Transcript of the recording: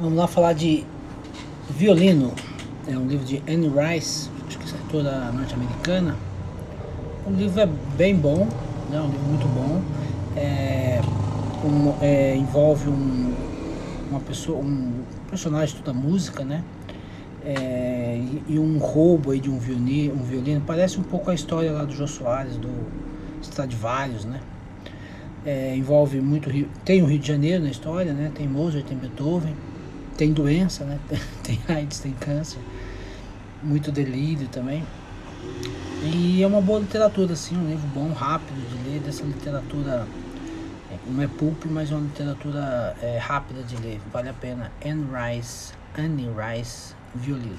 Vamos lá falar de Violino. É um livro de Anne Rice, acho que escritora norte-americana. O livro é bem bom, né? um livro muito bom. É, um, é, envolve um, uma pessoa, um personagem estuda música, né? É, e, e, um roubo aí de um violino, um violino. Parece um pouco a história lá do Jô Soares, do Stradivarius, né? É, envolve muito Rio, tem o Rio de Janeiro na história, né? Tem Mozart, tem Beethoven, tem doença, né? Tem AIDS, tem câncer, muito delírio também. E é uma boa literatura, assim, um livro bom, rápido de ler, dessa literatura é, não é pulp, mas é uma literatura é, rápida de ler, vale a pena. Anne Rice, Anne Rice, violino.